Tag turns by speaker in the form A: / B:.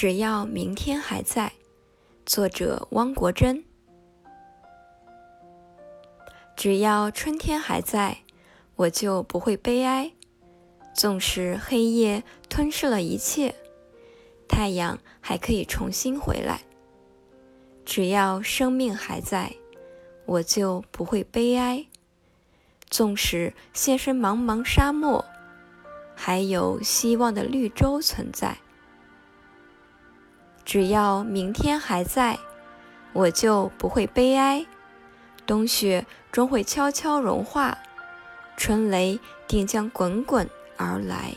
A: 只要明天还在。作者：汪国真。只要春天还在，我就不会悲哀。纵使黑夜吞噬了一切，太阳还可以重新回来。只要生命还在，我就不会悲哀。纵使现身茫茫沙漠，还有希望的绿洲存在。只要明天还在，我就不会悲哀。冬雪终会悄悄融化，春雷定将滚滚而来。